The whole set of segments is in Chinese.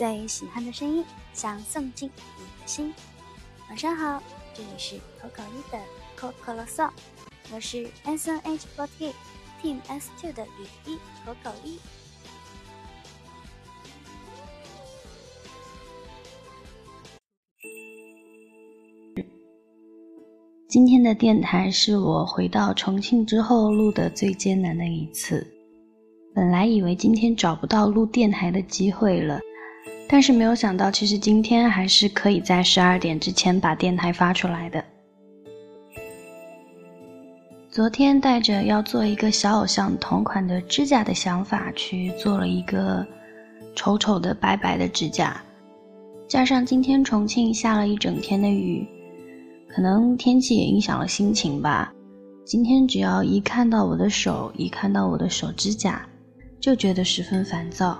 最喜欢的声音，想送进你的心。晚上好，这里是口口一的可可啰嗦，我是 S N H forty Team S two 的雨衣口口一。今天的电台是我回到重庆之后录的最艰难的一次。本来以为今天找不到录电台的机会了，但是没有想到，其实今天还是可以在十二点之前把电台发出来的。昨天带着要做一个小偶像同款的指甲的想法去做了一个丑丑的白白的指甲，加上今天重庆下了一整天的雨。可能天气也影响了心情吧。今天只要一看到我的手，一看到我的手指甲，就觉得十分烦躁。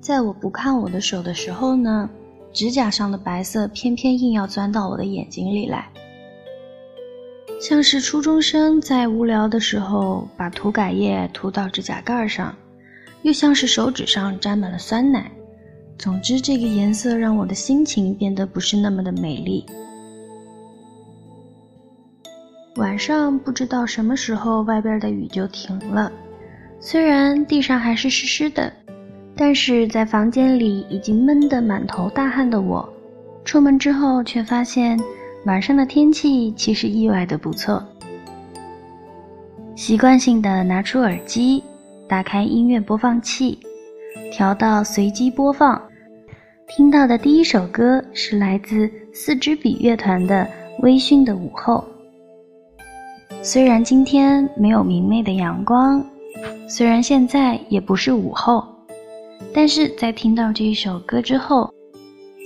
在我不看我的手的时候呢，指甲上的白色偏偏硬要钻到我的眼睛里来，像是初中生在无聊的时候把涂改液涂到指甲盖上，又像是手指上沾满了酸奶。总之，这个颜色让我的心情变得不是那么的美丽。晚上不知道什么时候外边的雨就停了，虽然地上还是湿湿的，但是在房间里已经闷得满头大汗的我，出门之后却发现晚上的天气其实意外的不错。习惯性的拿出耳机，打开音乐播放器，调到随机播放，听到的第一首歌是来自四支笔乐团的《微醺的午后》。虽然今天没有明媚的阳光，虽然现在也不是午后，但是在听到这一首歌之后，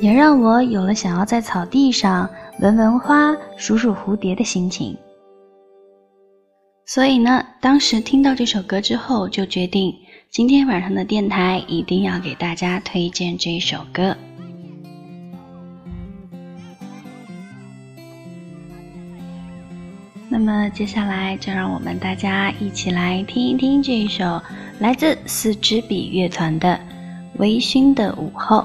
也让我有了想要在草地上闻闻花、数数蝴蝶的心情。所以呢，当时听到这首歌之后，就决定今天晚上的电台一定要给大家推荐这一首歌。那么接下来就让我们大家一起来听一听这一首来自四支笔乐团的《微醺的午后》。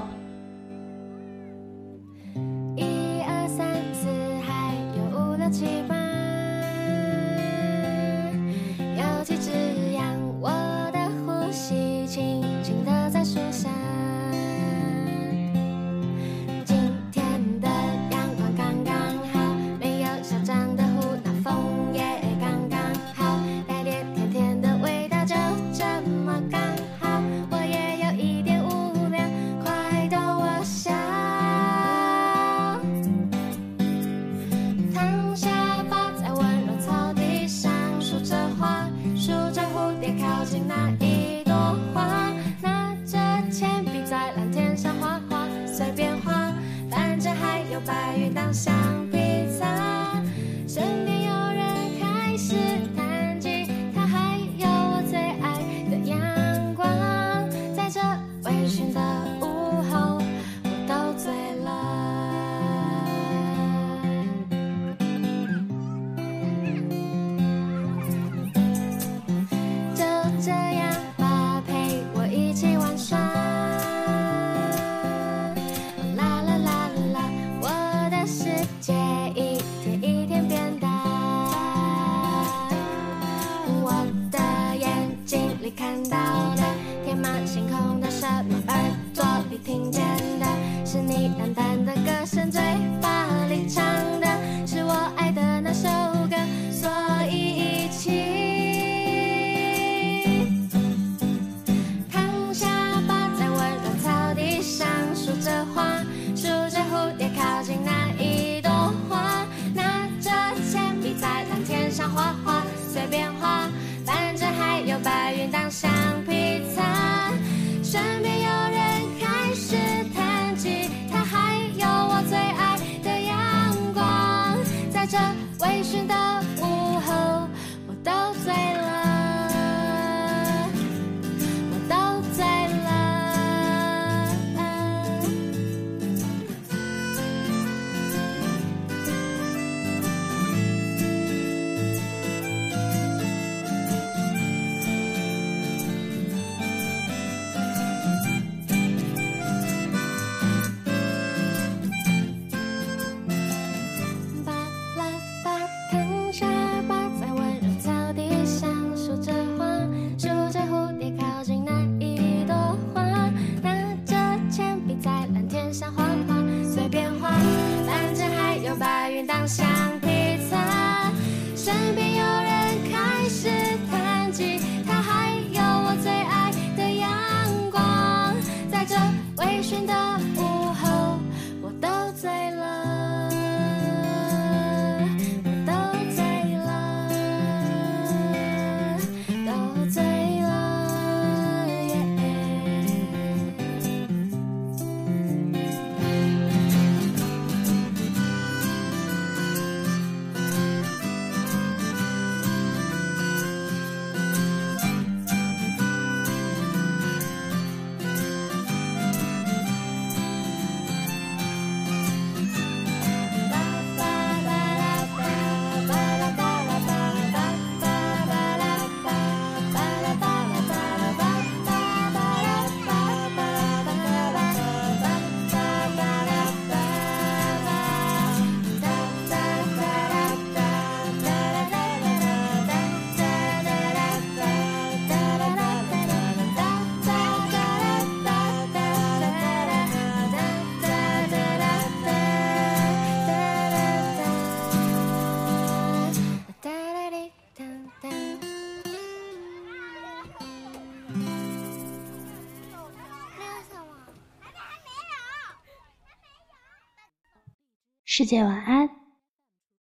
想有当橡皮擦，身边有人开始弹吉他，还有我最爱的阳光，在这微醺的世界晚安，